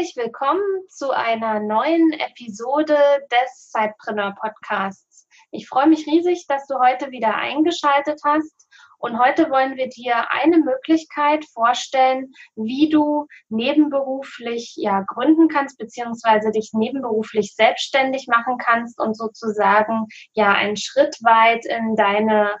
Herzlich willkommen zu einer neuen Episode des Zeitpreneur Podcasts. Ich freue mich riesig, dass du heute wieder eingeschaltet hast. Und heute wollen wir dir eine Möglichkeit vorstellen, wie du nebenberuflich ja gründen kannst, beziehungsweise dich nebenberuflich selbstständig machen kannst und sozusagen ja einen Schritt weit in deine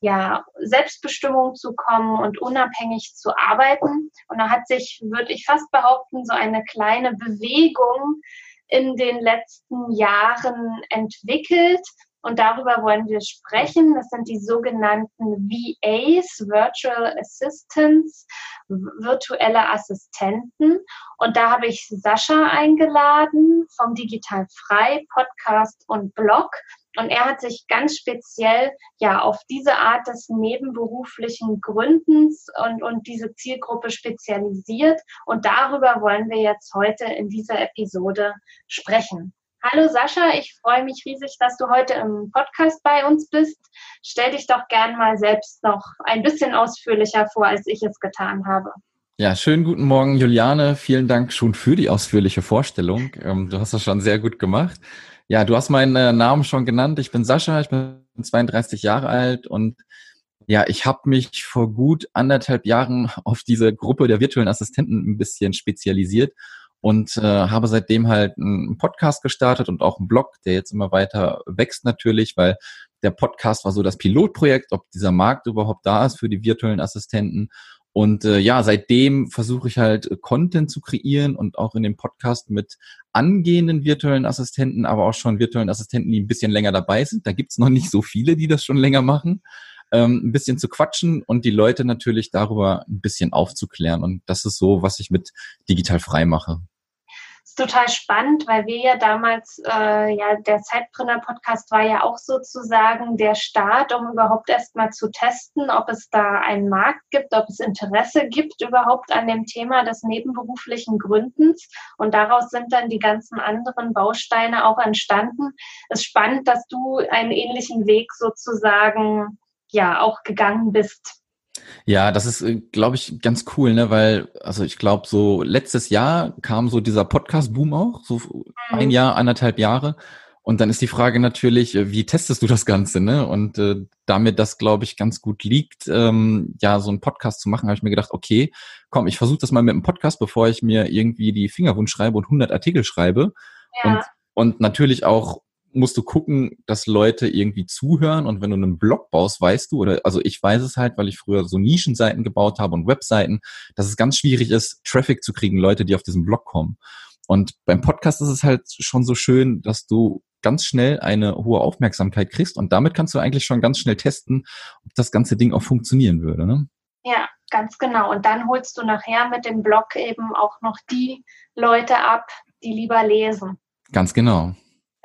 ja, Selbstbestimmung zu kommen und unabhängig zu arbeiten. Und da hat sich, würde ich fast behaupten, so eine kleine Bewegung in den letzten Jahren entwickelt. Und darüber wollen wir sprechen. Das sind die sogenannten VAs, Virtual Assistants, virtuelle Assistenten. Und da habe ich Sascha eingeladen vom Digital Frei Podcast und Blog. Und er hat sich ganz speziell ja auf diese Art des nebenberuflichen Gründens und, und diese Zielgruppe spezialisiert. Und darüber wollen wir jetzt heute in dieser Episode sprechen. Hallo Sascha, ich freue mich riesig, dass du heute im Podcast bei uns bist. Stell dich doch gern mal selbst noch ein bisschen ausführlicher vor, als ich es getan habe. Ja, schönen guten Morgen, Juliane. Vielen Dank schon für die ausführliche Vorstellung. Ähm, du hast das schon sehr gut gemacht. Ja, du hast meinen äh, Namen schon genannt. Ich bin Sascha, ich bin 32 Jahre alt und ja, ich habe mich vor gut anderthalb Jahren auf diese Gruppe der virtuellen Assistenten ein bisschen spezialisiert und äh, habe seitdem halt einen Podcast gestartet und auch einen Blog, der jetzt immer weiter wächst natürlich, weil der Podcast war so das Pilotprojekt, ob dieser Markt überhaupt da ist für die virtuellen Assistenten. Und äh, ja, seitdem versuche ich halt äh, Content zu kreieren und auch in dem Podcast mit angehenden virtuellen Assistenten, aber auch schon virtuellen Assistenten, die ein bisschen länger dabei sind. Da gibt's noch nicht so viele, die das schon länger machen. Ähm, ein bisschen zu quatschen und die Leute natürlich darüber ein bisschen aufzuklären. Und das ist so, was ich mit digital frei mache total spannend, weil wir ja damals, äh, ja, der Zeitbrenner-Podcast war ja auch sozusagen der Start, um überhaupt erstmal zu testen, ob es da einen Markt gibt, ob es Interesse gibt überhaupt an dem Thema des nebenberuflichen Gründens. Und daraus sind dann die ganzen anderen Bausteine auch entstanden. Es ist spannend, dass du einen ähnlichen Weg sozusagen ja auch gegangen bist. Ja, das ist, äh, glaube ich, ganz cool, ne? Weil, also ich glaube, so letztes Jahr kam so dieser Podcast-Boom auch, so ein mhm. Jahr, anderthalb Jahre. Und dann ist die Frage natürlich, äh, wie testest du das Ganze, ne? Und äh, damit das, glaube ich, ganz gut liegt, ähm, ja, so einen Podcast zu machen, habe ich mir gedacht, okay, komm, ich versuche das mal mit einem Podcast, bevor ich mir irgendwie die Fingerwunsch schreibe und 100 Artikel schreibe. Ja. Und, und natürlich auch musst du gucken, dass Leute irgendwie zuhören und wenn du einen Blog baust, weißt du, oder also ich weiß es halt, weil ich früher so Nischenseiten gebaut habe und Webseiten, dass es ganz schwierig ist, Traffic zu kriegen, Leute, die auf diesen Blog kommen. Und beim Podcast ist es halt schon so schön, dass du ganz schnell eine hohe Aufmerksamkeit kriegst und damit kannst du eigentlich schon ganz schnell testen, ob das ganze Ding auch funktionieren würde. Ne? Ja, ganz genau. Und dann holst du nachher mit dem Blog eben auch noch die Leute ab, die lieber lesen. Ganz genau.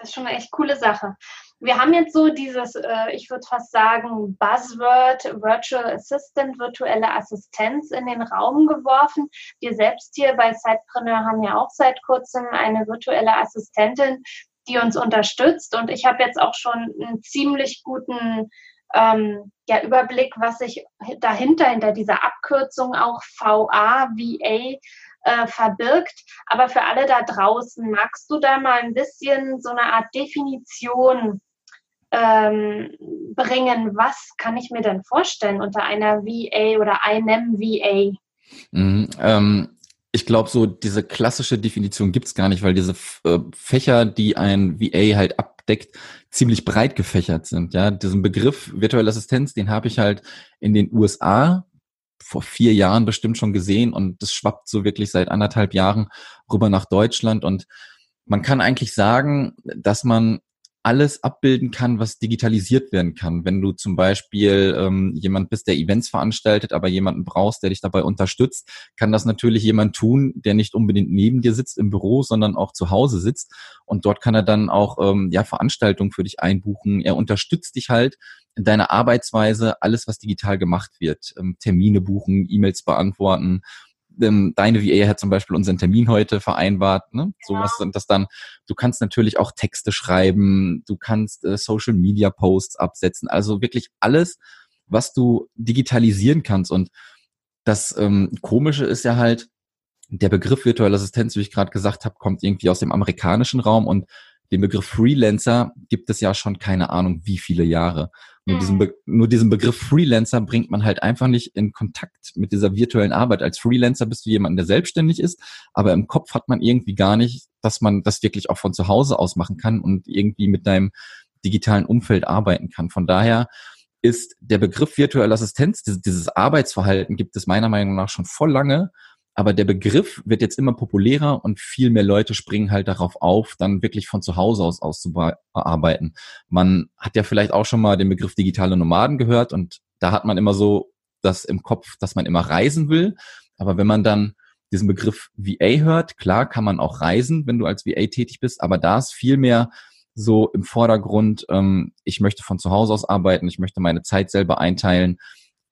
Das ist schon eine echt coole Sache. Wir haben jetzt so dieses, äh, ich würde fast sagen, Buzzword, Virtual Assistant, virtuelle Assistenz in den Raum geworfen. Wir selbst hier bei Sidepreneur haben ja auch seit kurzem eine virtuelle Assistentin, die uns unterstützt. Und ich habe jetzt auch schon einen ziemlich guten ähm, ja, Überblick, was sich dahinter, hinter dieser Abkürzung auch VA, VA äh, verbirgt. Aber für alle da draußen, magst du da mal ein bisschen so eine Art Definition ähm, bringen? Was kann ich mir denn vorstellen unter einer VA oder einem VA? Mhm, ähm, ich glaube, so diese klassische Definition gibt's gar nicht, weil diese äh, Fächer, die ein VA halt abdeckt, ziemlich breit gefächert sind. Ja, diesen Begriff virtuelle Assistenz, den habe ich halt in den USA vor vier Jahren bestimmt schon gesehen und das schwappt so wirklich seit anderthalb Jahren rüber nach Deutschland. Und man kann eigentlich sagen, dass man alles abbilden kann, was digitalisiert werden kann. Wenn du zum Beispiel ähm, jemand bist, der Events veranstaltet, aber jemanden brauchst, der dich dabei unterstützt, kann das natürlich jemand tun, der nicht unbedingt neben dir sitzt im Büro, sondern auch zu Hause sitzt. Und dort kann er dann auch ähm, ja Veranstaltungen für dich einbuchen. Er unterstützt dich halt in deiner Arbeitsweise, alles, was digital gemacht wird. Ähm, Termine buchen, E-Mails beantworten ähm, deine VA hat zum Beispiel unseren Termin heute vereinbart, ne? Sowas und das dann, du kannst natürlich auch Texte schreiben, du kannst äh, Social Media Posts absetzen, also wirklich alles, was du digitalisieren kannst. Und das ähm, Komische ist ja halt, der Begriff virtuelle Assistenz, wie ich gerade gesagt habe, kommt irgendwie aus dem amerikanischen Raum und den Begriff Freelancer gibt es ja schon keine Ahnung wie viele Jahre. Nur, diesen, Be nur diesen Begriff Freelancer bringt man halt einfach nicht in Kontakt mit dieser virtuellen Arbeit. Als Freelancer bist du jemand, der selbstständig ist, aber im Kopf hat man irgendwie gar nicht, dass man das wirklich auch von zu Hause aus machen kann und irgendwie mit deinem digitalen Umfeld arbeiten kann. Von daher ist der Begriff virtuelle Assistenz, dieses Arbeitsverhalten gibt es meiner Meinung nach schon voll lange aber der Begriff wird jetzt immer populärer und viel mehr Leute springen halt darauf auf, dann wirklich von zu Hause aus auszuarbeiten. Man hat ja vielleicht auch schon mal den Begriff digitale Nomaden gehört und da hat man immer so das im Kopf, dass man immer reisen will. Aber wenn man dann diesen Begriff VA hört, klar kann man auch reisen, wenn du als VA tätig bist, aber da ist viel mehr so im Vordergrund, ähm, ich möchte von zu Hause aus arbeiten, ich möchte meine Zeit selber einteilen,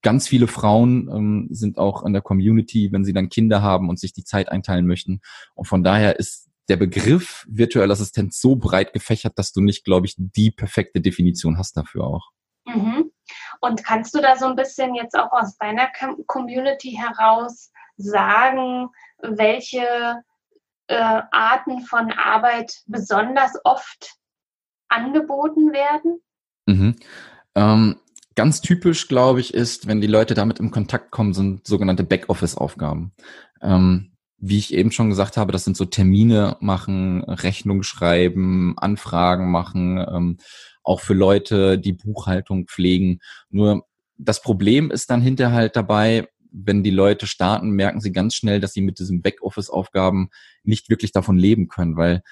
ganz viele Frauen ähm, sind auch in der Community, wenn sie dann Kinder haben und sich die Zeit einteilen möchten. Und von daher ist der Begriff virtuelle Assistenz so breit gefächert, dass du nicht, glaube ich, die perfekte Definition hast dafür auch. Mhm. Und kannst du da so ein bisschen jetzt auch aus deiner Community heraus sagen, welche äh, Arten von Arbeit besonders oft angeboten werden? Mhm. Ähm, Ganz typisch, glaube ich, ist, wenn die Leute damit im Kontakt kommen, sind sogenannte Backoffice-Aufgaben. Ähm, wie ich eben schon gesagt habe, das sind so Termine machen, Rechnung schreiben, Anfragen machen, ähm, auch für Leute, die Buchhaltung pflegen. Nur das Problem ist dann hinterher halt dabei, wenn die Leute starten, merken sie ganz schnell, dass sie mit diesen Backoffice-Aufgaben nicht wirklich davon leben können, weil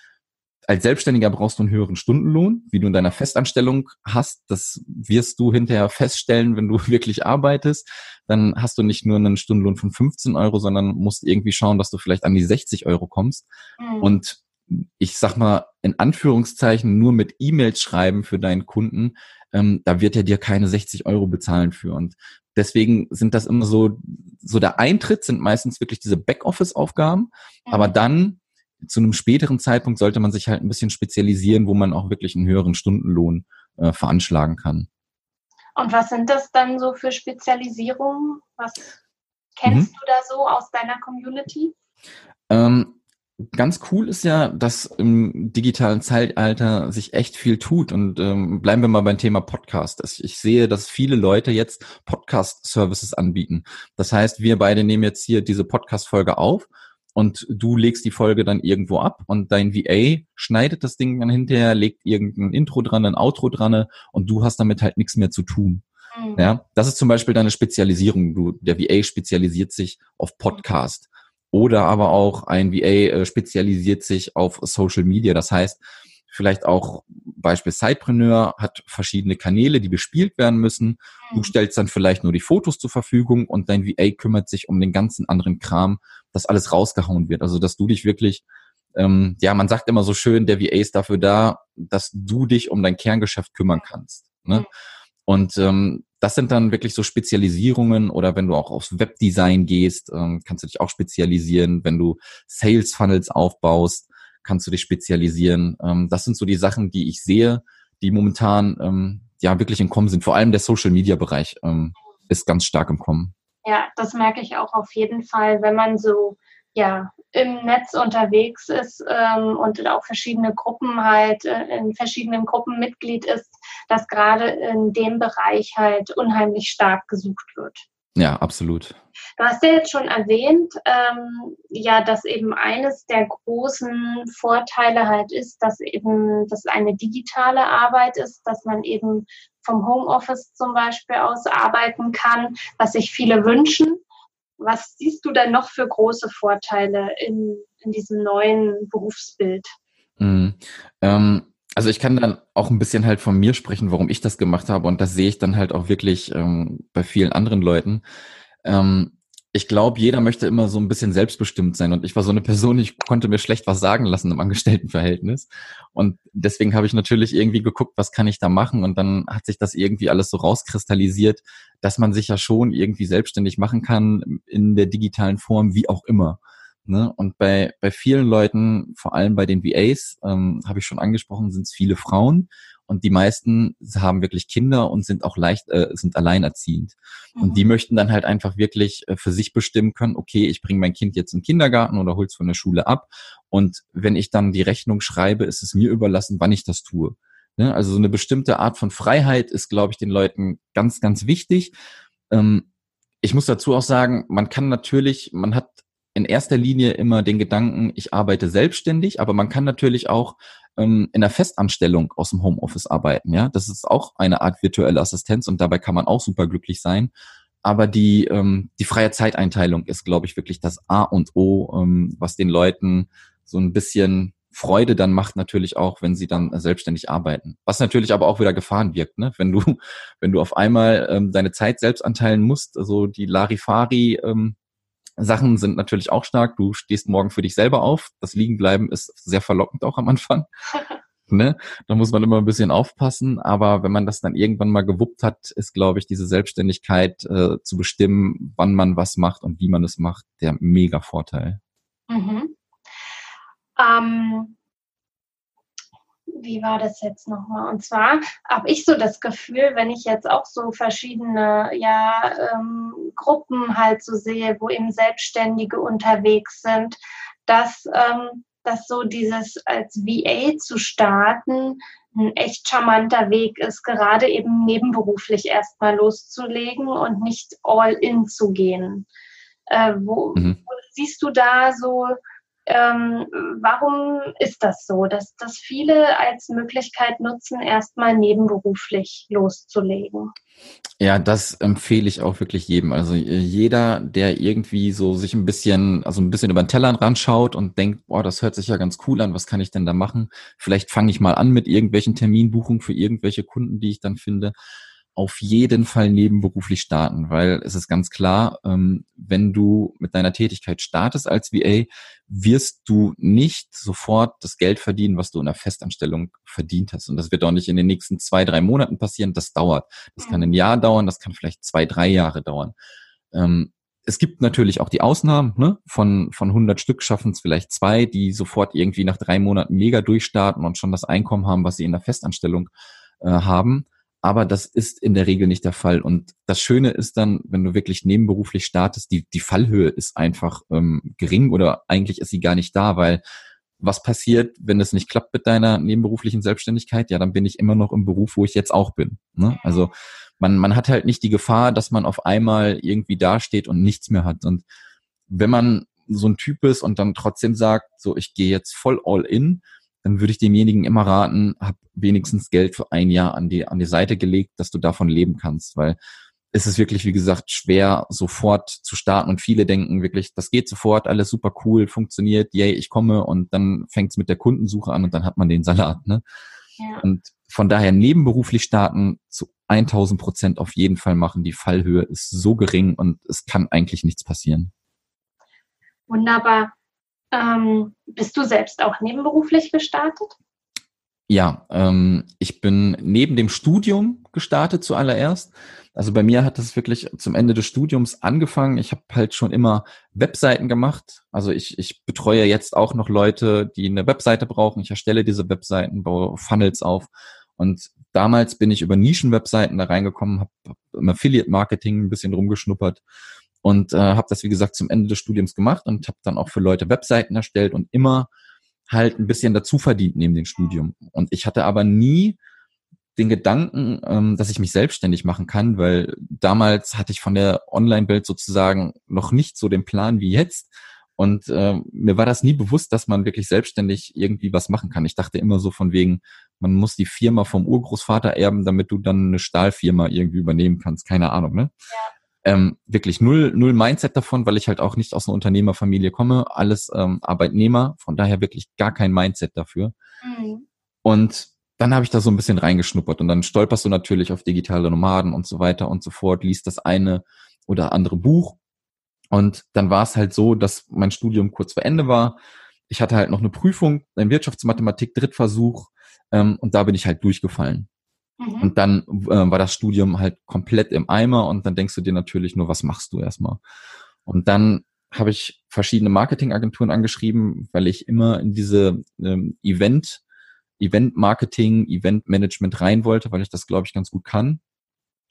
als Selbstständiger brauchst du einen höheren Stundenlohn, wie du in deiner Festanstellung hast. Das wirst du hinterher feststellen, wenn du wirklich arbeitest. Dann hast du nicht nur einen Stundenlohn von 15 Euro, sondern musst irgendwie schauen, dass du vielleicht an die 60 Euro kommst. Mhm. Und ich sag mal, in Anführungszeichen nur mit E-Mails schreiben für deinen Kunden, ähm, da wird er dir keine 60 Euro bezahlen für. Und deswegen sind das immer so, so der Eintritt sind meistens wirklich diese Backoffice-Aufgaben. Mhm. Aber dann zu einem späteren Zeitpunkt sollte man sich halt ein bisschen spezialisieren, wo man auch wirklich einen höheren Stundenlohn äh, veranschlagen kann. Und was sind das dann so für Spezialisierungen? Was kennst mhm. du da so aus deiner Community? Ähm, ganz cool ist ja, dass im digitalen Zeitalter sich echt viel tut. Und ähm, bleiben wir mal beim Thema Podcast. Ich sehe, dass viele Leute jetzt Podcast-Services anbieten. Das heißt, wir beide nehmen jetzt hier diese Podcast-Folge auf und du legst die Folge dann irgendwo ab und dein VA schneidet das Ding dann hinterher, legt irgendein Intro dran, ein Outro dran und du hast damit halt nichts mehr zu tun. Mhm. Ja, das ist zum Beispiel deine Spezialisierung. Du, der VA spezialisiert sich auf Podcast oder aber auch ein VA äh, spezialisiert sich auf Social Media. Das heißt, vielleicht auch Beispiel Sidepreneur hat verschiedene Kanäle, die bespielt werden müssen. Du mhm. stellst dann vielleicht nur die Fotos zur Verfügung und dein VA kümmert sich um den ganzen anderen Kram, dass alles rausgehauen wird. Also dass du dich wirklich, ähm, ja, man sagt immer so schön, der VA ist dafür da, dass du dich um dein Kerngeschäft kümmern kannst. Ne? Mhm. Und ähm, das sind dann wirklich so Spezialisierungen oder wenn du auch aufs Webdesign gehst, ähm, kannst du dich auch spezialisieren. Wenn du Sales Funnels aufbaust, kannst du dich spezialisieren. Ähm, das sind so die Sachen, die ich sehe, die momentan ähm, ja wirklich im Kommen sind. Vor allem der Social Media Bereich ähm, ist ganz stark im Kommen. Ja, das merke ich auch auf jeden Fall, wenn man so ja im Netz unterwegs ist ähm, und auch verschiedene Gruppen halt äh, in verschiedenen Gruppen Mitglied ist, dass gerade in dem Bereich halt unheimlich stark gesucht wird. Ja, absolut. Du hast ja jetzt schon erwähnt, ähm, ja, dass eben eines der großen Vorteile halt ist, dass eben das eine digitale Arbeit ist, dass man eben vom Homeoffice zum Beispiel aus arbeiten kann, was sich viele wünschen. Was siehst du denn noch für große Vorteile in, in diesem neuen Berufsbild? Mhm. Ähm Also ich kann dann auch ein bisschen halt von mir sprechen, warum ich das gemacht habe. Und das sehe ich dann halt auch wirklich ähm, bei vielen anderen Leuten. Ähm, ich glaube, jeder möchte immer so ein bisschen selbstbestimmt sein. Und ich war so eine Person, ich konnte mir schlecht was sagen lassen im Angestelltenverhältnis. Und deswegen habe ich natürlich irgendwie geguckt, was kann ich da machen? Und dann hat sich das irgendwie alles so rauskristallisiert, dass man sich ja schon irgendwie selbstständig machen kann in der digitalen Form, wie auch immer. Ne? Und bei, bei vielen Leuten, vor allem bei den VAs, ähm, habe ich schon angesprochen, sind es viele Frauen und die meisten haben wirklich Kinder und sind auch leicht, äh, sind alleinerziehend. Mhm. Und die mhm. möchten dann halt einfach wirklich äh, für sich bestimmen können, okay, ich bringe mein Kind jetzt in den Kindergarten oder hol's von der Schule ab. Und wenn ich dann die Rechnung schreibe, ist es mir überlassen, wann ich das tue. Ne? Also so eine bestimmte Art von Freiheit ist, glaube ich, den Leuten ganz, ganz wichtig. Ähm, ich muss dazu auch sagen, man kann natürlich, man hat in erster Linie immer den Gedanken, ich arbeite selbstständig, aber man kann natürlich auch ähm, in der Festanstellung aus dem Homeoffice arbeiten. Ja, das ist auch eine Art virtuelle Assistenz und dabei kann man auch super glücklich sein. Aber die ähm, die freie Zeiteinteilung ist, glaube ich, wirklich das A und O, ähm, was den Leuten so ein bisschen Freude dann macht natürlich auch, wenn sie dann selbstständig arbeiten. Was natürlich aber auch wieder Gefahren wirkt, ne? Wenn du, wenn du auf einmal ähm, deine Zeit selbst anteilen musst, also die Larifari ähm, Sachen sind natürlich auch stark. Du stehst morgen für dich selber auf. Das Liegenbleiben ist sehr verlockend auch am Anfang. ne? Da muss man immer ein bisschen aufpassen. Aber wenn man das dann irgendwann mal gewuppt hat, ist, glaube ich, diese Selbstständigkeit äh, zu bestimmen, wann man was macht und wie man es macht, der mega Vorteil. Mhm. Ähm, wie war das jetzt nochmal? Und zwar habe ich so das Gefühl, wenn ich jetzt auch so verschiedene ja, ähm, Gruppen halt so sehe, wo eben Selbstständige unterwegs sind, dass, ähm, dass so dieses als VA zu starten ein echt charmanter Weg ist, gerade eben nebenberuflich erstmal loszulegen und nicht all in zu gehen. Äh, wo, mhm. wo siehst du da so ähm, warum ist das so, dass, dass viele als Möglichkeit nutzen, erstmal nebenberuflich loszulegen? Ja, das empfehle ich auch wirklich jedem. Also äh, jeder, der irgendwie so sich ein bisschen, also ein bisschen über den Tellern ranschaut und denkt, boah, das hört sich ja ganz cool an, was kann ich denn da machen? Vielleicht fange ich mal an mit irgendwelchen Terminbuchungen für irgendwelche Kunden, die ich dann finde auf jeden Fall nebenberuflich starten, weil es ist ganz klar, ähm, wenn du mit deiner Tätigkeit startest als VA, wirst du nicht sofort das Geld verdienen, was du in der Festanstellung verdient hast. Und das wird auch nicht in den nächsten zwei, drei Monaten passieren. Das dauert. Das kann ein Jahr dauern, das kann vielleicht zwei, drei Jahre dauern. Ähm, es gibt natürlich auch die Ausnahmen, ne? von, von 100 Stück schaffen es vielleicht zwei, die sofort irgendwie nach drei Monaten mega durchstarten und schon das Einkommen haben, was sie in der Festanstellung äh, haben aber das ist in der Regel nicht der Fall. Und das Schöne ist dann, wenn du wirklich nebenberuflich startest, die, die Fallhöhe ist einfach ähm, gering oder eigentlich ist sie gar nicht da, weil was passiert, wenn es nicht klappt mit deiner nebenberuflichen Selbstständigkeit? Ja, dann bin ich immer noch im Beruf, wo ich jetzt auch bin. Ne? Also man, man hat halt nicht die Gefahr, dass man auf einmal irgendwie dasteht und nichts mehr hat. Und wenn man so ein Typ ist und dann trotzdem sagt, so ich gehe jetzt voll all in, dann würde ich demjenigen immer raten, hab wenigstens Geld für ein Jahr an die, an die Seite gelegt, dass du davon leben kannst, weil es ist wirklich, wie gesagt, schwer, sofort zu starten und viele denken wirklich, das geht sofort, alles super cool, funktioniert, yay, ich komme und dann fängt es mit der Kundensuche an und dann hat man den Salat, ne? Ja. Und von daher nebenberuflich starten zu 1000 Prozent auf jeden Fall machen. Die Fallhöhe ist so gering und es kann eigentlich nichts passieren. Wunderbar. Ähm, bist du selbst auch nebenberuflich gestartet? Ja, ähm, ich bin neben dem Studium gestartet zuallererst. Also bei mir hat das wirklich zum Ende des Studiums angefangen. Ich habe halt schon immer Webseiten gemacht. Also ich, ich betreue jetzt auch noch Leute, die eine Webseite brauchen. Ich erstelle diese Webseiten, baue Funnels auf. Und damals bin ich über Nischenwebseiten da reingekommen, habe im Affiliate-Marketing ein bisschen rumgeschnuppert und äh, habe das, wie gesagt, zum Ende des Studiums gemacht und habe dann auch für Leute Webseiten erstellt und immer halt ein bisschen dazu verdient neben dem Studium. Und ich hatte aber nie den Gedanken, ähm, dass ich mich selbstständig machen kann, weil damals hatte ich von der Online-Welt sozusagen noch nicht so den Plan wie jetzt. Und äh, mir war das nie bewusst, dass man wirklich selbstständig irgendwie was machen kann. Ich dachte immer so von wegen, man muss die Firma vom Urgroßvater erben, damit du dann eine Stahlfirma irgendwie übernehmen kannst. Keine Ahnung, ne? Ja ähm, wirklich null, null Mindset davon, weil ich halt auch nicht aus einer Unternehmerfamilie komme, alles ähm, Arbeitnehmer, von daher wirklich gar kein Mindset dafür. Mhm. Und dann habe ich da so ein bisschen reingeschnuppert und dann stolperst du natürlich auf digitale Nomaden und so weiter und so fort, liest das eine oder andere Buch. Und dann war es halt so, dass mein Studium kurz vor Ende war. Ich hatte halt noch eine Prüfung in Wirtschaftsmathematik, Drittversuch, ähm, und da bin ich halt durchgefallen. Mhm. Und dann äh, war das Studium halt komplett im Eimer und dann denkst du dir natürlich nur, was machst du erstmal? Und dann habe ich verschiedene Marketingagenturen angeschrieben, weil ich immer in diese ähm, Event, Event-Marketing, Event-Management rein wollte, weil ich das, glaube ich, ganz gut kann.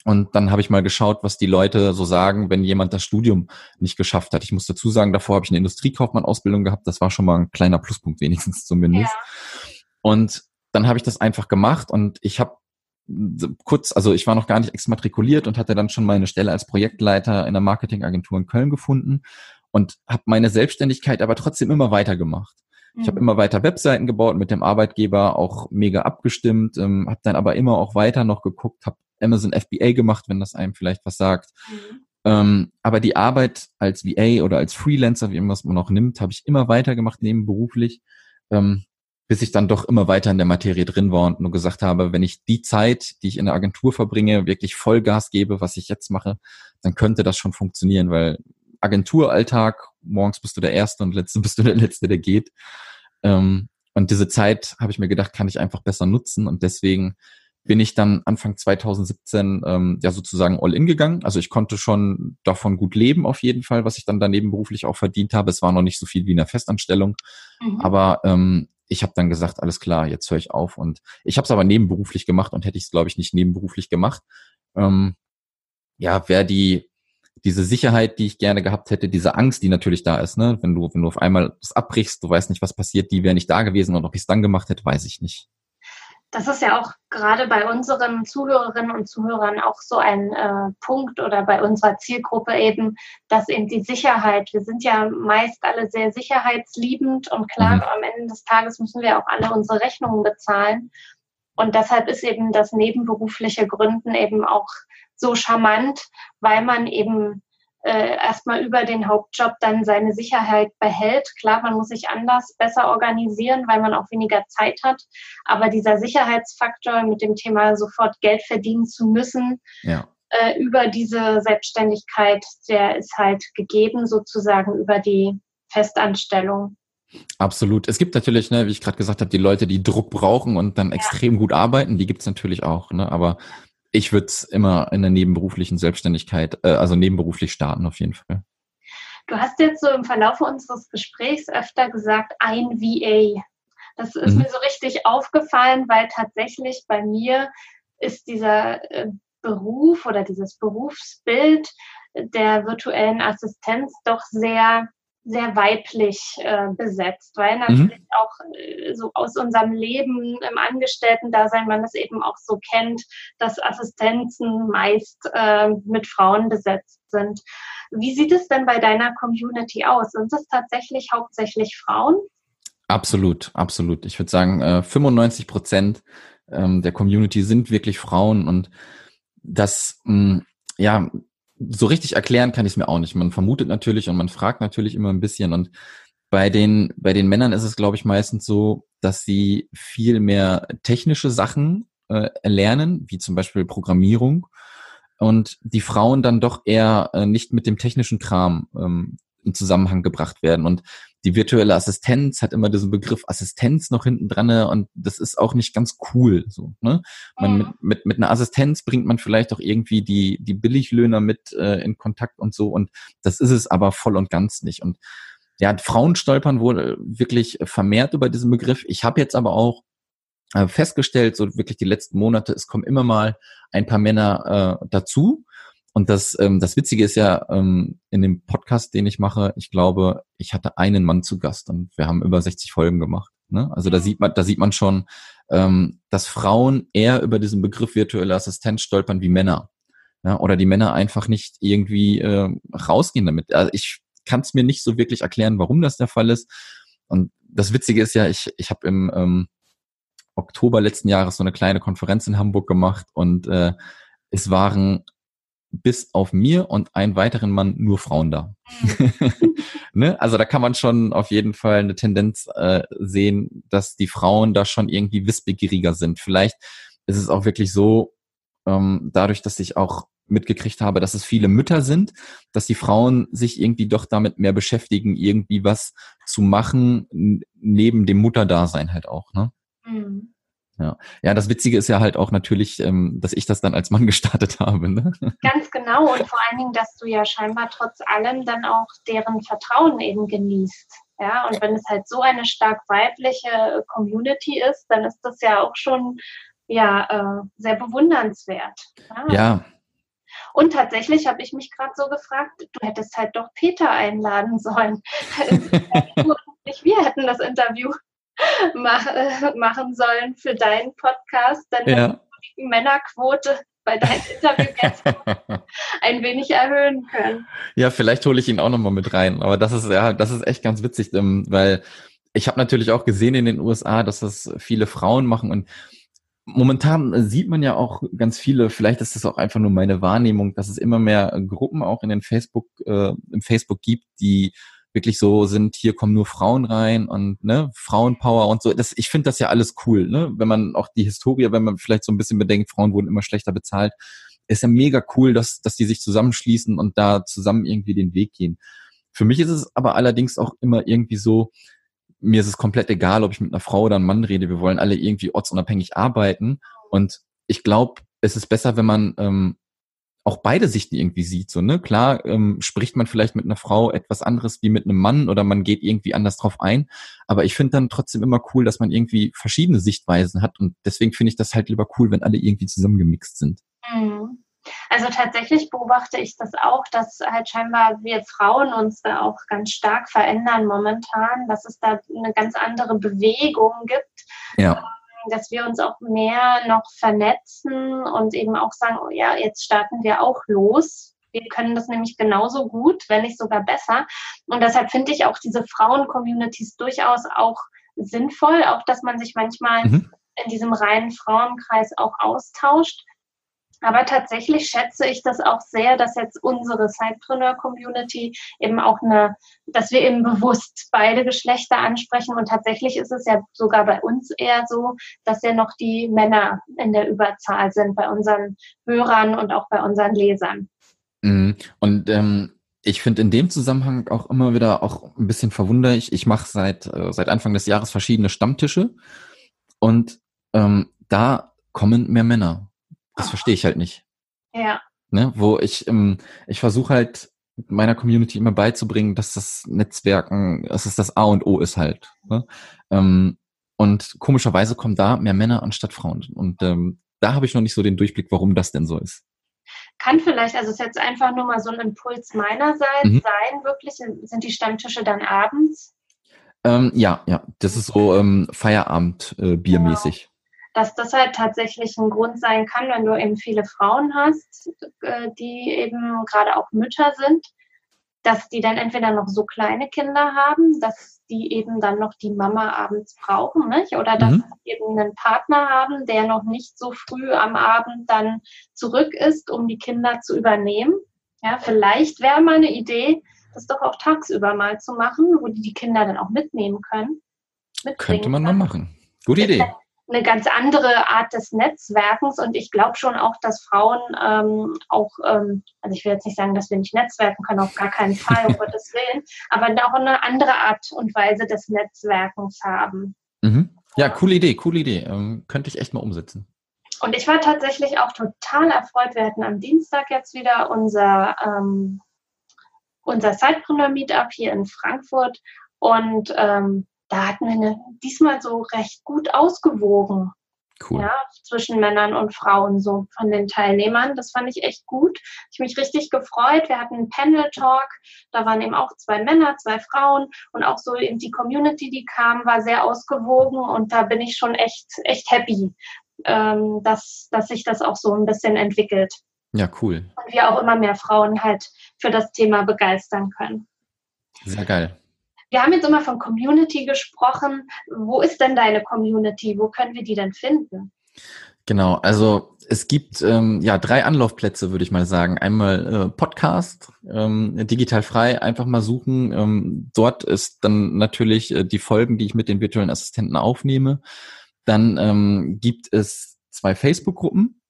Und dann habe ich mal geschaut, was die Leute so sagen, wenn jemand das Studium nicht geschafft hat. Ich muss dazu sagen, davor habe ich eine Industriekaufmann-Ausbildung gehabt. Das war schon mal ein kleiner Pluspunkt wenigstens zumindest. Ja. Und dann habe ich das einfach gemacht und ich habe kurz, also ich war noch gar nicht exmatrikuliert und hatte dann schon meine Stelle als Projektleiter in der Marketingagentur in Köln gefunden und habe meine Selbstständigkeit aber trotzdem immer weiter gemacht. Mhm. Ich habe immer weiter Webseiten gebaut, mit dem Arbeitgeber auch mega abgestimmt, ähm, habe dann aber immer auch weiter noch geguckt, habe Amazon FBA gemacht, wenn das einem vielleicht was sagt. Mhm. Ähm, aber die Arbeit als VA oder als Freelancer, wie immer es man auch nimmt, habe ich immer weiter gemacht, nebenberuflich. Ähm, bis ich dann doch immer weiter in der Materie drin war und nur gesagt habe, wenn ich die Zeit, die ich in der Agentur verbringe, wirklich Vollgas gebe, was ich jetzt mache, dann könnte das schon funktionieren, weil Agenturalltag, morgens bist du der Erste und letzte bist du der Letzte, der geht. Ähm, und diese Zeit, habe ich mir gedacht, kann ich einfach besser nutzen und deswegen bin ich dann Anfang 2017 ähm, ja sozusagen all in gegangen. Also ich konnte schon davon gut leben auf jeden Fall, was ich dann daneben beruflich auch verdient habe. Es war noch nicht so viel wie in der Festanstellung, mhm. aber ähm, ich habe dann gesagt, alles klar, jetzt höre ich auf. Und ich habe es aber nebenberuflich gemacht und hätte ich es, glaube ich, nicht nebenberuflich gemacht. Ähm, ja, wäre die diese Sicherheit, die ich gerne gehabt hätte, diese Angst, die natürlich da ist, ne, wenn du, wenn du auf einmal das abbrichst, du weißt nicht, was passiert, die wäre nicht da gewesen und ob ich es dann gemacht hätte, weiß ich nicht das ist ja auch gerade bei unseren Zuhörerinnen und Zuhörern auch so ein äh, Punkt oder bei unserer Zielgruppe eben, dass eben die Sicherheit, wir sind ja meist alle sehr sicherheitsliebend und klar, mhm. am Ende des Tages müssen wir auch alle unsere Rechnungen bezahlen. Und deshalb ist eben das nebenberufliche Gründen eben auch so charmant, weil man eben äh, erstmal über den Hauptjob dann seine Sicherheit behält. Klar, man muss sich anders, besser organisieren, weil man auch weniger Zeit hat. Aber dieser Sicherheitsfaktor mit dem Thema sofort Geld verdienen zu müssen, ja. äh, über diese Selbstständigkeit, der ist halt gegeben sozusagen über die Festanstellung. Absolut. Es gibt natürlich, ne, wie ich gerade gesagt habe, die Leute, die Druck brauchen und dann ja. extrem gut arbeiten, die gibt es natürlich auch. Ne? Aber ich würde es immer in der nebenberuflichen Selbstständigkeit, äh, also nebenberuflich starten auf jeden Fall. Du hast jetzt so im Verlauf unseres Gesprächs öfter gesagt, ein VA. Das ist mhm. mir so richtig aufgefallen, weil tatsächlich bei mir ist dieser äh, Beruf oder dieses Berufsbild der virtuellen Assistenz doch sehr sehr weiblich äh, besetzt, weil mhm. natürlich mhm. auch äh, so aus unserem Leben im Angestellten-Dasein man es eben auch so kennt, dass Assistenzen meist äh, mit Frauen besetzt sind. Wie sieht es denn bei deiner Community aus? Sind es tatsächlich hauptsächlich Frauen? Absolut, absolut. Ich würde sagen, äh, 95 Prozent ähm, der Community sind wirklich Frauen und das, mm, ja, so richtig erklären kann ich es mir auch nicht. Man vermutet natürlich und man fragt natürlich immer ein bisschen. Und bei den, bei den Männern ist es, glaube ich, meistens so, dass sie viel mehr technische Sachen äh, erlernen, wie zum Beispiel Programmierung. Und die Frauen dann doch eher äh, nicht mit dem technischen Kram ähm, in Zusammenhang gebracht werden. Und die virtuelle Assistenz hat immer diesen Begriff Assistenz noch hinten dran und das ist auch nicht ganz cool. So, ne? man, mit, mit, mit einer Assistenz bringt man vielleicht auch irgendwie die, die Billiglöhner mit äh, in Kontakt und so und das ist es aber voll und ganz nicht. Und ja, Frauen stolpern wohl wirklich vermehrt über diesen Begriff. Ich habe jetzt aber auch äh, festgestellt, so wirklich die letzten Monate, es kommen immer mal ein paar Männer äh, dazu, und das, ähm, das Witzige ist ja, ähm, in dem Podcast, den ich mache, ich glaube, ich hatte einen Mann zu Gast und wir haben über 60 Folgen gemacht. Ne? Also da sieht man, da sieht man schon, ähm, dass Frauen eher über diesen Begriff virtuelle Assistenz stolpern wie Männer. Ja? Oder die Männer einfach nicht irgendwie äh, rausgehen damit. Also ich kann es mir nicht so wirklich erklären, warum das der Fall ist. Und das Witzige ist ja, ich, ich habe im ähm, Oktober letzten Jahres so eine kleine Konferenz in Hamburg gemacht und äh, es waren bis auf mir und einen weiteren Mann nur Frauen da. Mhm. ne? Also da kann man schon auf jeden Fall eine Tendenz äh, sehen, dass die Frauen da schon irgendwie wissbegieriger sind. Vielleicht ist es auch wirklich so, ähm, dadurch, dass ich auch mitgekriegt habe, dass es viele Mütter sind, dass die Frauen sich irgendwie doch damit mehr beschäftigen, irgendwie was zu machen, neben dem Mutterdasein halt auch, ne? Mhm. Ja. ja, das Witzige ist ja halt auch natürlich, ähm, dass ich das dann als Mann gestartet habe. Ne? Ganz genau und vor allen Dingen, dass du ja scheinbar trotz allem dann auch deren Vertrauen eben genießt. Ja, und wenn es halt so eine stark weibliche Community ist, dann ist das ja auch schon ja äh, sehr bewundernswert. Ja. ja. Und tatsächlich habe ich mich gerade so gefragt, du hättest halt doch Peter einladen sollen. nicht wir hätten das Interview machen sollen für deinen Podcast, dann ja. die Männerquote bei deinen Interviewgästen ein wenig erhöhen können. Ja, vielleicht hole ich ihn auch nochmal mit rein. Aber das ist ja, das ist echt ganz witzig, ähm, weil ich habe natürlich auch gesehen in den USA, dass das viele Frauen machen und momentan sieht man ja auch ganz viele, vielleicht ist das auch einfach nur meine Wahrnehmung, dass es immer mehr Gruppen auch in den Facebook, äh, im Facebook gibt, die wirklich so sind, hier kommen nur Frauen rein und ne, Frauenpower und so. Das, ich finde das ja alles cool, ne? Wenn man auch die Historie, wenn man vielleicht so ein bisschen bedenkt, Frauen wurden immer schlechter bezahlt, ist ja mega cool, dass, dass die sich zusammenschließen und da zusammen irgendwie den Weg gehen. Für mich ist es aber allerdings auch immer irgendwie so, mir ist es komplett egal, ob ich mit einer Frau oder einem Mann rede. Wir wollen alle irgendwie ortsunabhängig arbeiten. Und ich glaube, es ist besser, wenn man ähm, auch beide Sichten irgendwie sieht. So, ne? Klar ähm, spricht man vielleicht mit einer Frau etwas anderes wie mit einem Mann oder man geht irgendwie anders drauf ein. Aber ich finde dann trotzdem immer cool, dass man irgendwie verschiedene Sichtweisen hat. Und deswegen finde ich das halt lieber cool, wenn alle irgendwie zusammengemixt sind. Mhm. Also tatsächlich beobachte ich das auch, dass halt scheinbar wir Frauen uns da auch ganz stark verändern momentan, dass es da eine ganz andere Bewegung gibt. Ja dass wir uns auch mehr noch vernetzen und eben auch sagen, oh ja, jetzt starten wir auch los. Wir können das nämlich genauso gut, wenn nicht sogar besser. Und deshalb finde ich auch diese Frauen-Communities durchaus auch sinnvoll, auch dass man sich manchmal mhm. in diesem reinen Frauenkreis auch austauscht. Aber tatsächlich schätze ich das auch sehr, dass jetzt unsere Sidepreneur-Community eben auch eine, dass wir eben bewusst beide Geschlechter ansprechen. Und tatsächlich ist es ja sogar bei uns eher so, dass ja noch die Männer in der Überzahl sind bei unseren Hörern und auch bei unseren Lesern. Mhm. Und ähm, ich finde in dem Zusammenhang auch immer wieder auch ein bisschen verwunderlich. Ich mache seit, äh, seit Anfang des Jahres verschiedene Stammtische und ähm, da kommen mehr Männer. Das verstehe ich halt nicht. Ja. Ne? Wo ich, ähm, ich versuche halt meiner Community immer beizubringen, dass das Netzwerken, dass es das A und O ist halt. Ne? Ähm, und komischerweise kommen da mehr Männer anstatt Frauen. Und ähm, da habe ich noch nicht so den Durchblick, warum das denn so ist. Kann vielleicht, also es ist jetzt einfach nur mal so ein Impuls meinerseits mhm. sein, wirklich, sind die Stammtische dann abends? Ähm, ja, ja, das ist so ähm, Feierabend-Biermäßig. Äh, dass das halt tatsächlich ein Grund sein kann, wenn du eben viele Frauen hast, äh, die eben gerade auch Mütter sind, dass die dann entweder noch so kleine Kinder haben, dass die eben dann noch die Mama abends brauchen, nicht? oder dass mhm. sie eben einen Partner haben, der noch nicht so früh am Abend dann zurück ist, um die Kinder zu übernehmen. Ja, vielleicht wäre mal eine Idee, das doch auch tagsüber mal zu machen, wo die die Kinder dann auch mitnehmen können. Könnte man mal machen. Gute Idee eine ganz andere Art des Netzwerkens und ich glaube schon auch, dass Frauen ähm, auch, ähm, also ich will jetzt nicht sagen, dass wir nicht netzwerken können, auf gar keinen Fall, um Gottes Willen, aber auch eine andere Art und Weise des Netzwerkens haben. Mhm. Ja, coole Idee, coole Idee. Ähm, könnte ich echt mal umsetzen. Und ich war tatsächlich auch total erfreut. Wir hatten am Dienstag jetzt wieder unser, ähm, unser Sidepreneur-Meetup hier in Frankfurt und ähm, da hatten wir eine, diesmal so recht gut ausgewogen. Cool. Ja, zwischen Männern und Frauen, so von den Teilnehmern. Das fand ich echt gut. Ich mich richtig gefreut. Wir hatten einen Panel-Talk. Da waren eben auch zwei Männer, zwei Frauen und auch so eben die Community, die kam, war sehr ausgewogen und da bin ich schon echt, echt happy, ähm, dass, dass sich das auch so ein bisschen entwickelt. Ja, cool. Und wir auch immer mehr Frauen halt für das Thema begeistern können. Sehr geil. Wir haben jetzt immer von Community gesprochen. Wo ist denn deine Community? Wo können wir die denn finden? Genau, also es gibt ähm, ja drei Anlaufplätze, würde ich mal sagen. Einmal äh, Podcast, ähm, digital frei, einfach mal suchen. Ähm, dort ist dann natürlich äh, die Folgen, die ich mit den virtuellen Assistenten aufnehme. Dann ähm, gibt es zwei Facebook-Gruppen,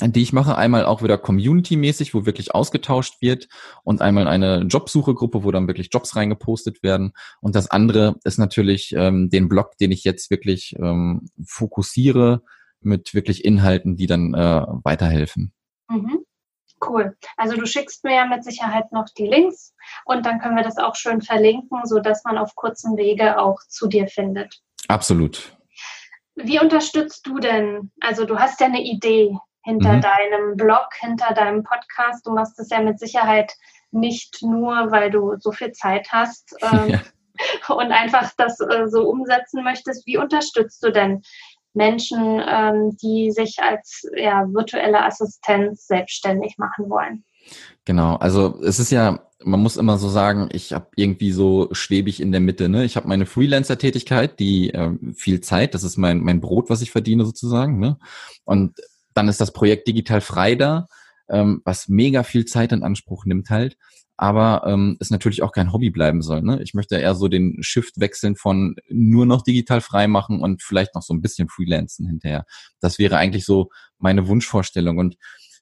die ich mache. Einmal auch wieder Community-mäßig, wo wirklich ausgetauscht wird und einmal eine Jobsuche-Gruppe, wo dann wirklich Jobs reingepostet werden. Und das andere ist natürlich ähm, den Blog, den ich jetzt wirklich ähm, fokussiere mit wirklich Inhalten, die dann äh, weiterhelfen. Mhm. Cool. Also du schickst mir ja mit Sicherheit noch die Links und dann können wir das auch schön verlinken, sodass man auf kurzem Wege auch zu dir findet. Absolut. Wie unterstützt du denn? Also du hast ja eine Idee hinter mhm. deinem Blog, hinter deinem Podcast. Du machst es ja mit Sicherheit nicht nur, weil du so viel Zeit hast ähm, ja. und einfach das äh, so umsetzen möchtest. Wie unterstützt du denn Menschen, ähm, die sich als ja, virtuelle Assistenz selbstständig machen wollen. Genau, also es ist ja, man muss immer so sagen, ich habe irgendwie so schwebig in der Mitte. Ne? Ich habe meine Freelancer-Tätigkeit, die äh, viel Zeit, das ist mein, mein Brot, was ich verdiene sozusagen. Ne? Und dann ist das Projekt Digital Frei da, ähm, was mega viel Zeit in Anspruch nimmt halt aber ähm, es natürlich auch kein Hobby bleiben soll. Ne? Ich möchte eher so den Shift wechseln von nur noch digital frei machen und vielleicht noch so ein bisschen freelancen hinterher. Das wäre eigentlich so meine Wunschvorstellung. Und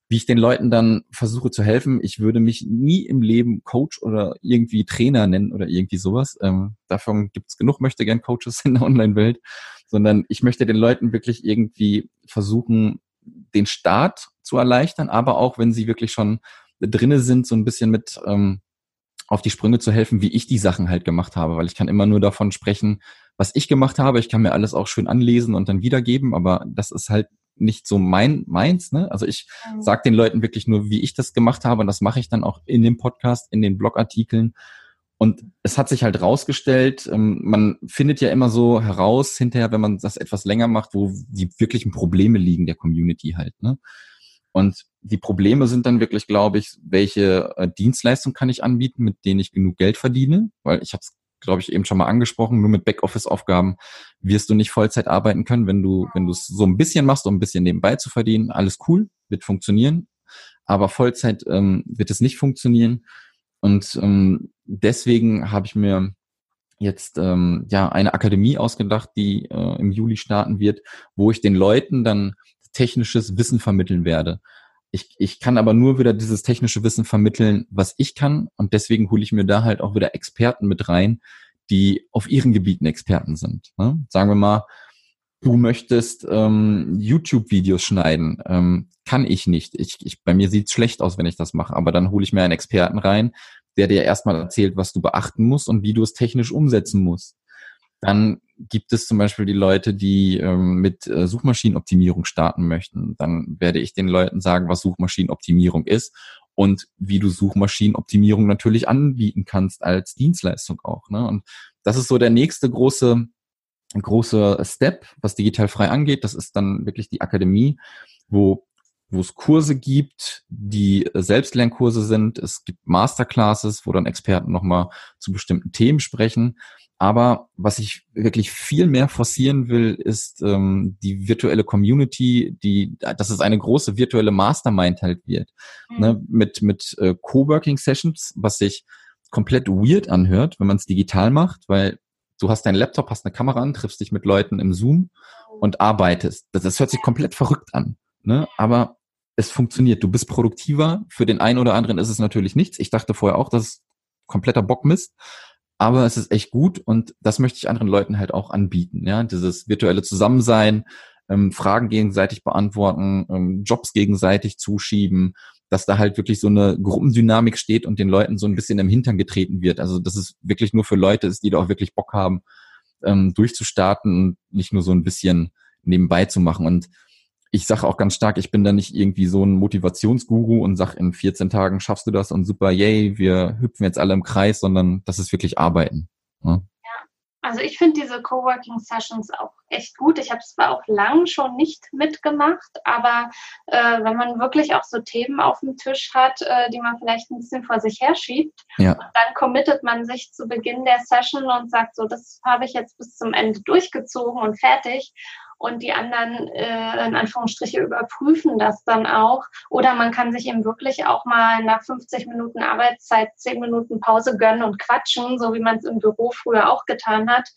wie ich den Leuten dann versuche zu helfen, ich würde mich nie im Leben Coach oder irgendwie Trainer nennen oder irgendwie sowas. Ähm, davon gibt es genug möchte gern Coaches in der Online-Welt, sondern ich möchte den Leuten wirklich irgendwie versuchen, den Start zu erleichtern, aber auch wenn sie wirklich schon drinne sind, so ein bisschen mit ähm, auf die Sprünge zu helfen, wie ich die Sachen halt gemacht habe, weil ich kann immer nur davon sprechen, was ich gemacht habe. Ich kann mir alles auch schön anlesen und dann wiedergeben, aber das ist halt nicht so mein meins. Ne? Also ich mhm. sage den Leuten wirklich nur, wie ich das gemacht habe und das mache ich dann auch in dem Podcast, in den Blogartikeln. Und es hat sich halt rausgestellt, ähm, man findet ja immer so heraus hinterher, wenn man das etwas länger macht, wo die wirklichen Probleme liegen der Community halt. Ne? Und die Probleme sind dann wirklich, glaube ich, welche äh, Dienstleistung kann ich anbieten, mit denen ich genug Geld verdiene, weil ich habe es, glaube ich, eben schon mal angesprochen, nur mit Backoffice-Aufgaben wirst du nicht Vollzeit arbeiten können, wenn du wenn du es so ein bisschen machst, um ein bisschen nebenbei zu verdienen. Alles cool, wird funktionieren, aber Vollzeit ähm, wird es nicht funktionieren. Und ähm, deswegen habe ich mir jetzt ähm, ja eine Akademie ausgedacht, die äh, im Juli starten wird, wo ich den Leuten dann technisches Wissen vermitteln werde. Ich, ich kann aber nur wieder dieses technische Wissen vermitteln, was ich kann. Und deswegen hole ich mir da halt auch wieder Experten mit rein, die auf ihren Gebieten Experten sind. Ne? Sagen wir mal, du möchtest ähm, YouTube-Videos schneiden. Ähm, kann ich nicht. Ich, ich, bei mir sieht's schlecht aus, wenn ich das mache. Aber dann hole ich mir einen Experten rein, der dir erstmal erzählt, was du beachten musst und wie du es technisch umsetzen musst. Dann gibt es zum Beispiel die Leute, die ähm, mit äh, Suchmaschinenoptimierung starten möchten. Dann werde ich den Leuten sagen, was Suchmaschinenoptimierung ist und wie du Suchmaschinenoptimierung natürlich anbieten kannst als Dienstleistung auch. Ne? Und das ist so der nächste große große Step, was digital frei angeht. Das ist dann wirklich die Akademie, wo wo es Kurse gibt, die Selbstlernkurse sind. Es gibt Masterclasses, wo dann Experten nochmal zu bestimmten Themen sprechen. Aber was ich wirklich viel mehr forcieren will, ist ähm, die virtuelle Community, die, dass es eine große virtuelle Mastermind halt wird. Mhm. Ne, mit mit äh, Coworking Sessions, was sich komplett weird anhört, wenn man es digital macht, weil du hast deinen Laptop, hast eine Kamera an, triffst dich mit Leuten im Zoom und arbeitest. Das, das hört sich komplett verrückt an. Ne? Aber es funktioniert. Du bist produktiver. Für den einen oder anderen ist es natürlich nichts. Ich dachte vorher auch, das ist kompletter Bockmist aber es ist echt gut und das möchte ich anderen Leuten halt auch anbieten. Ja, dieses virtuelle Zusammensein, ähm, Fragen gegenseitig beantworten, ähm, Jobs gegenseitig zuschieben, dass da halt wirklich so eine Gruppendynamik steht und den Leuten so ein bisschen im Hintern getreten wird. Also dass es wirklich nur für Leute ist, die da auch wirklich Bock haben, ähm, durchzustarten und nicht nur so ein bisschen nebenbei zu machen. Und ich sage auch ganz stark, ich bin da nicht irgendwie so ein Motivationsguru und sag in 14 Tagen schaffst du das und super, yay, wir hüpfen jetzt alle im Kreis, sondern das ist wirklich Arbeiten. Ja, ja. also ich finde diese Coworking Sessions auch echt gut. Ich habe es zwar auch lang schon nicht mitgemacht, aber äh, wenn man wirklich auch so Themen auf dem Tisch hat, äh, die man vielleicht ein bisschen vor sich herschiebt, ja. dann committet man sich zu Beginn der Session und sagt so, das habe ich jetzt bis zum Ende durchgezogen und fertig. Und die anderen äh, in Anführungsstriche überprüfen das dann auch. Oder man kann sich eben wirklich auch mal nach 50 Minuten Arbeitszeit 10 Minuten Pause gönnen und quatschen, so wie man es im Büro früher auch getan hat.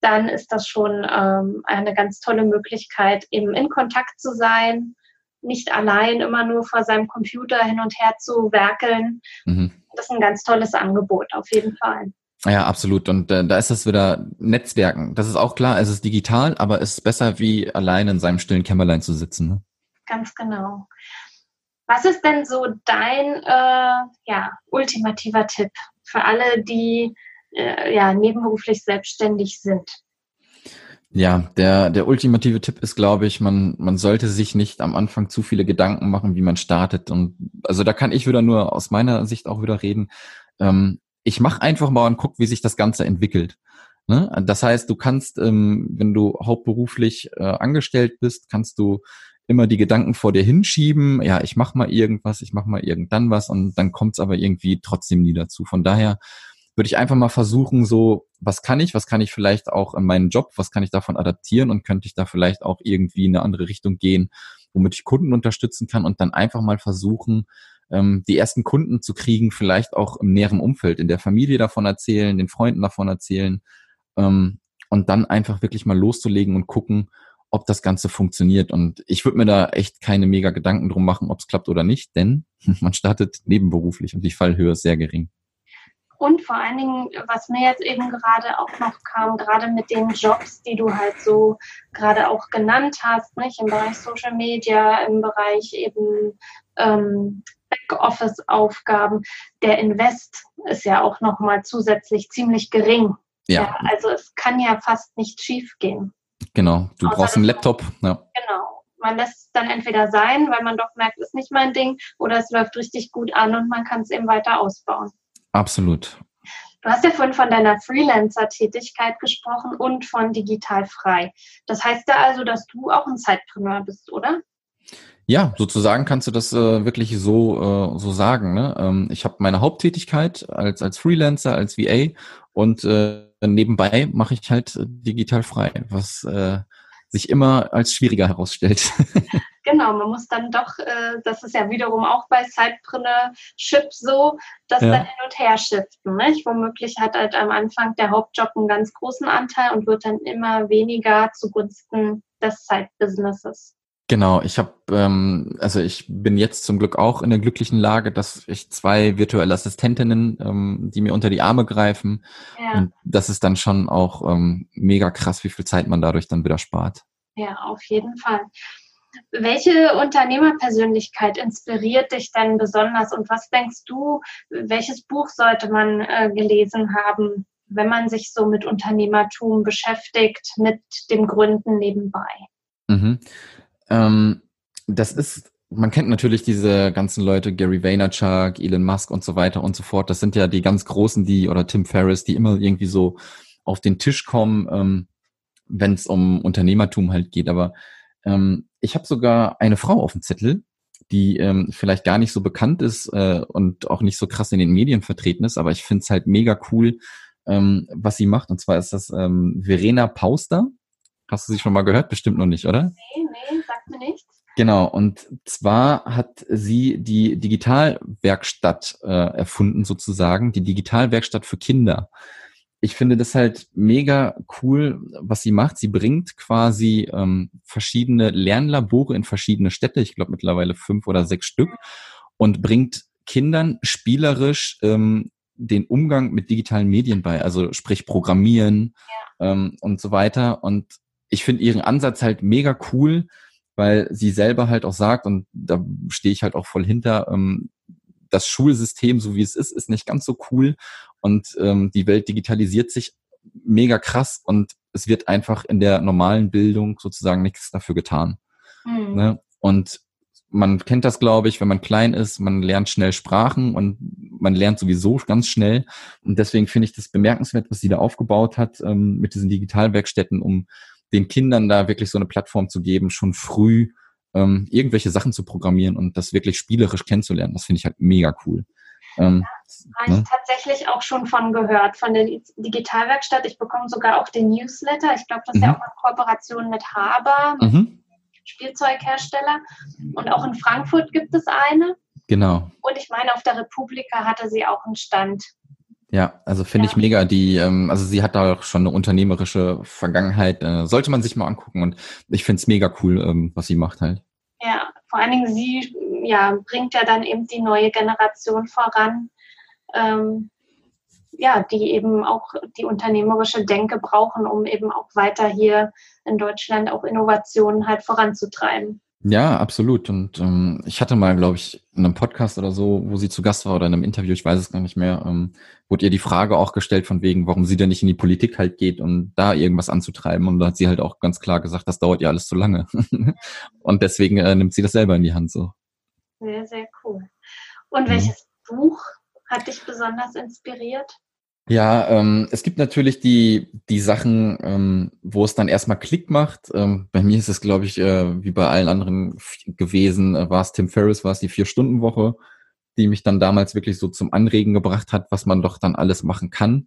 Dann ist das schon ähm, eine ganz tolle Möglichkeit, eben in Kontakt zu sein, nicht allein immer nur vor seinem Computer hin und her zu werkeln. Mhm. Das ist ein ganz tolles Angebot, auf jeden Fall. Ja, absolut. Und äh, da ist es wieder Netzwerken. Das ist auch klar, es ist digital, aber es ist besser, wie allein in seinem stillen Kämmerlein zu sitzen. Ne? Ganz genau. Was ist denn so dein äh, ja, ultimativer Tipp für alle, die äh, ja, nebenberuflich selbstständig sind? Ja, der, der ultimative Tipp ist, glaube ich, man, man sollte sich nicht am Anfang zu viele Gedanken machen, wie man startet. Und also da kann ich wieder nur aus meiner Sicht auch wieder reden. Ähm, ich mache einfach mal und guck, wie sich das Ganze entwickelt. Ne? Das heißt, du kannst, ähm, wenn du hauptberuflich äh, angestellt bist, kannst du immer die Gedanken vor dir hinschieben, ja, ich mach mal irgendwas, ich mach mal irgendwann was und dann kommt es aber irgendwie trotzdem nie dazu. Von daher würde ich einfach mal versuchen, so, was kann ich, was kann ich vielleicht auch in meinen Job, was kann ich davon adaptieren und könnte ich da vielleicht auch irgendwie in eine andere Richtung gehen, womit ich Kunden unterstützen kann und dann einfach mal versuchen, ähm, die ersten Kunden zu kriegen, vielleicht auch im näheren Umfeld, in der Familie davon erzählen, den Freunden davon erzählen ähm, und dann einfach wirklich mal loszulegen und gucken, ob das Ganze funktioniert. Und ich würde mir da echt keine mega Gedanken drum machen, ob es klappt oder nicht, denn man startet nebenberuflich und die Fallhöhe ist sehr gering. Und vor allen Dingen, was mir jetzt eben gerade auch noch kam, gerade mit den Jobs, die du halt so gerade auch genannt hast, nicht im Bereich Social Media, im Bereich eben ähm, Backoffice-Aufgaben. Der Invest ist ja auch nochmal zusätzlich ziemlich gering. Ja. ja. Also es kann ja fast nicht schief gehen. Genau, du Außer brauchst einen Laptop. Ja. Genau. Man lässt es dann entweder sein, weil man doch merkt, es ist nicht mein Ding, oder es läuft richtig gut an und man kann es eben weiter ausbauen. Absolut. Du hast ja vorhin von deiner Freelancer-Tätigkeit gesprochen und von digital frei. Das heißt ja also, dass du auch ein Zeitpreneur bist, oder? Ja, sozusagen kannst du das äh, wirklich so äh, so sagen. Ne? Ähm, ich habe meine Haupttätigkeit als als Freelancer, als VA und äh, nebenbei mache ich halt digital frei, was äh, sich immer als schwieriger herausstellt. genau, man muss dann doch, äh, das ist ja wiederum auch bei Sidepreneurship so, dass ja. dann hin und her shiften. Nicht? Womöglich hat halt am Anfang der Hauptjob einen ganz großen Anteil und wird dann immer weniger zugunsten des Side-Businesses. Genau, ich habe, ähm, also ich bin jetzt zum Glück auch in der glücklichen Lage, dass ich zwei virtuelle Assistentinnen, ähm, die mir unter die Arme greifen. Ja. Und das ist dann schon auch ähm, mega krass, wie viel Zeit man dadurch dann wieder spart. Ja, auf jeden Fall. Welche Unternehmerpersönlichkeit inspiriert dich denn besonders und was denkst du, welches Buch sollte man äh, gelesen haben, wenn man sich so mit Unternehmertum beschäftigt, mit dem Gründen nebenbei? Mhm. Ähm, das ist, man kennt natürlich diese ganzen Leute, Gary Vaynerchuk, Elon Musk und so weiter und so fort. Das sind ja die ganz Großen, die, oder Tim Ferriss, die immer irgendwie so auf den Tisch kommen, ähm, wenn es um Unternehmertum halt geht. Aber ähm, ich habe sogar eine Frau auf dem Zettel, die ähm, vielleicht gar nicht so bekannt ist äh, und auch nicht so krass in den Medien vertreten ist, aber ich finde es halt mega cool, ähm, was sie macht. Und zwar ist das ähm, Verena Pauster. Hast du sie schon mal gehört? Bestimmt noch nicht, oder? Nee, nee, sagt mir nichts. Genau, und zwar hat sie die Digitalwerkstatt äh, erfunden, sozusagen, die Digitalwerkstatt für Kinder. Ich finde das halt mega cool, was sie macht. Sie bringt quasi ähm, verschiedene Lernlabore in verschiedene Städte, ich glaube mittlerweile fünf oder sechs Stück, und bringt Kindern spielerisch ähm, den Umgang mit digitalen Medien bei, also sprich Programmieren ja. ähm, und so weiter. Und ich finde ihren Ansatz halt mega cool, weil sie selber halt auch sagt, und da stehe ich halt auch voll hinter, ähm, das Schulsystem, so wie es ist, ist nicht ganz so cool. Und ähm, die Welt digitalisiert sich mega krass und es wird einfach in der normalen Bildung sozusagen nichts dafür getan. Mhm. Ne? Und man kennt das, glaube ich, wenn man klein ist, man lernt schnell Sprachen und man lernt sowieso ganz schnell. Und deswegen finde ich das bemerkenswert, was sie da aufgebaut hat ähm, mit diesen Digitalwerkstätten, um den Kindern da wirklich so eine Plattform zu geben, schon früh ähm, irgendwelche Sachen zu programmieren und das wirklich spielerisch kennenzulernen. Das finde ich halt mega cool. Ähm, habe ich ne? tatsächlich auch schon von gehört, von der Digitalwerkstatt. Ich bekomme sogar auch den Newsletter. Ich glaube, das ist mhm. ja auch eine Kooperation mit Haber, mhm. Spielzeughersteller. Und auch in Frankfurt gibt es eine. Genau. Und ich meine, auf der Republika hatte sie auch einen Stand. Ja, also finde ja. ich mega. Die, ähm, also sie hat da auch schon eine unternehmerische Vergangenheit. Äh, sollte man sich mal angucken. Und ich finde es mega cool, ähm, was sie macht halt. Ja, vor allen Dingen sie ja, bringt ja dann eben die neue Generation voran ähm, ja, die eben auch die unternehmerische Denke brauchen, um eben auch weiter hier in Deutschland auch Innovationen halt voranzutreiben. Ja, absolut. Und ähm, ich hatte mal, glaube ich, in einem Podcast oder so, wo sie zu Gast war oder in einem Interview, ich weiß es gar nicht mehr, ähm, wurde ihr die Frage auch gestellt von wegen, warum sie denn nicht in die Politik halt geht und da irgendwas anzutreiben. Und da hat sie halt auch ganz klar gesagt, das dauert ja alles zu lange. und deswegen äh, nimmt sie das selber in die Hand so. Sehr, sehr cool. Und welches mhm. Buch hat dich besonders inspiriert? Ja, ähm, es gibt natürlich die, die Sachen, ähm, wo es dann erstmal Klick macht. Ähm, bei mir ist es, glaube ich, äh, wie bei allen anderen gewesen, äh, war es Tim Ferriss, war es die Vier-Stunden-Woche, die mich dann damals wirklich so zum Anregen gebracht hat, was man doch dann alles machen kann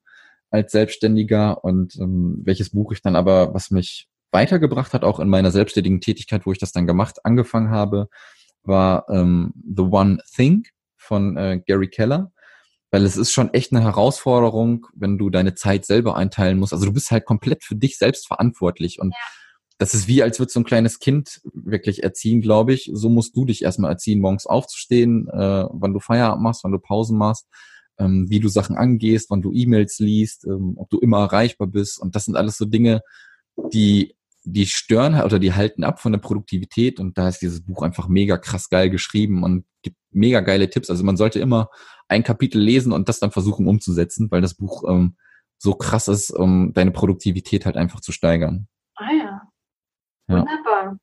als Selbstständiger und ähm, welches Buch ich dann aber, was mich weitergebracht hat, auch in meiner selbstständigen Tätigkeit, wo ich das dann gemacht, angefangen habe, war ähm, The One Thing von äh, Gary Keller weil es ist schon echt eine Herausforderung, wenn du deine Zeit selber einteilen musst. Also du bist halt komplett für dich selbst verantwortlich und ja. das ist wie, als würdest du ein kleines Kind wirklich erziehen, glaube ich. So musst du dich erstmal erziehen, morgens aufzustehen, äh, wann du Feierabend machst, wann du Pausen machst, ähm, wie du Sachen angehst, wann du E-Mails liest, ähm, ob du immer erreichbar bist. Und das sind alles so Dinge, die die stören oder die halten ab von der Produktivität und da ist dieses Buch einfach mega krass geil geschrieben und gibt mega geile Tipps. Also man sollte immer ein Kapitel lesen und das dann versuchen umzusetzen, weil das Buch ähm, so krass ist, um deine Produktivität halt einfach zu steigern. Ah ja. ja. Wunderbar.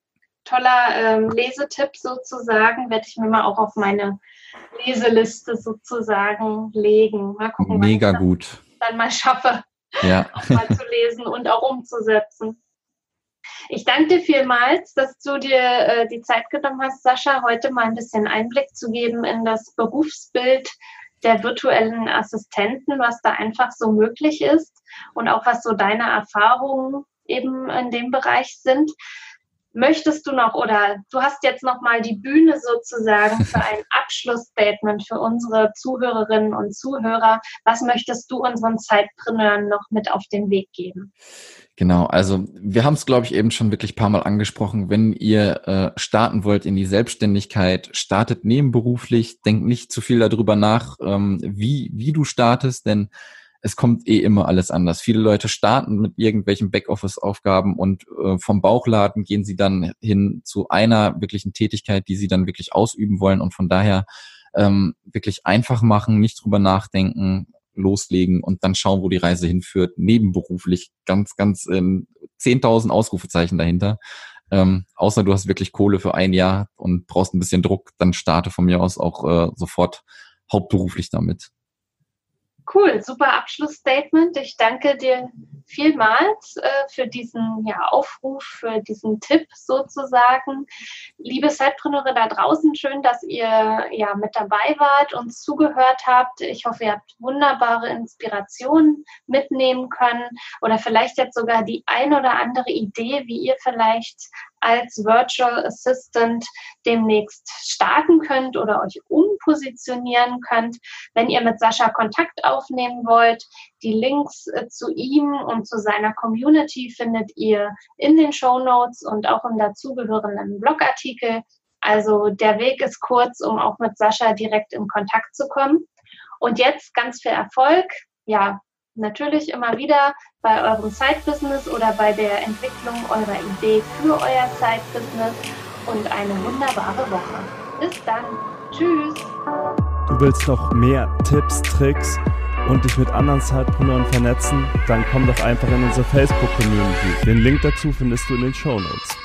Toller ähm, Lesetipp sozusagen, werde ich mir mal auch auf meine Leseliste sozusagen legen. Mal gucken, Mega gut. dann mal schaffe, ja. auch mal zu lesen und auch umzusetzen. Ich danke dir vielmals, dass du dir äh, die Zeit genommen hast, Sascha, heute mal ein bisschen Einblick zu geben in das Berufsbild der virtuellen Assistenten, was da einfach so möglich ist und auch was so deine Erfahrungen eben in dem Bereich sind. Möchtest du noch oder du hast jetzt noch mal die Bühne sozusagen für ein Abschlussstatement für unsere Zuhörerinnen und Zuhörer. Was möchtest du unseren Zeitpreneuren noch mit auf den Weg geben? Genau, also wir haben es, glaube ich, eben schon wirklich paar Mal angesprochen. Wenn ihr äh, starten wollt in die Selbstständigkeit, startet nebenberuflich, denkt nicht zu viel darüber nach, ähm, wie, wie du startest, denn es kommt eh immer alles anders. Viele Leute starten mit irgendwelchen Backoffice-Aufgaben und äh, vom Bauchladen gehen sie dann hin zu einer wirklichen Tätigkeit, die sie dann wirklich ausüben wollen und von daher ähm, wirklich einfach machen, nicht drüber nachdenken, loslegen und dann schauen, wo die Reise hinführt. Nebenberuflich ganz, ganz ähm, 10.000 Ausrufezeichen dahinter. Ähm, außer du hast wirklich Kohle für ein Jahr und brauchst ein bisschen Druck, dann starte von mir aus auch äh, sofort hauptberuflich damit. Cool, super Abschlussstatement. Ich danke dir vielmals äh, für diesen ja, Aufruf, für diesen Tipp sozusagen. Liebe Zeitpreneure da draußen, schön, dass ihr ja mit dabei wart, uns zugehört habt. Ich hoffe, ihr habt wunderbare Inspirationen mitnehmen können oder vielleicht jetzt sogar die ein oder andere Idee, wie ihr vielleicht als Virtual Assistant demnächst starten könnt oder euch umpositionieren könnt. Wenn ihr mit Sascha Kontakt aufnehmen wollt, die Links äh, zu ihm und zu seiner Community findet ihr in den Show Notes und auch im dazugehörenden Blogartikel. Also der Weg ist kurz, um auch mit Sascha direkt in Kontakt zu kommen. Und jetzt ganz viel Erfolg. Ja, natürlich immer wieder bei eurem Side-Business oder bei der Entwicklung eurer Idee für euer Side-Business und eine wunderbare Woche. Bis dann. Tschüss. Du willst noch mehr Tipps, Tricks und dich mit anderen Sidepreneuren vernetzen? Dann komm doch einfach in unsere Facebook-Community. Den Link dazu findest du in den Show Notes.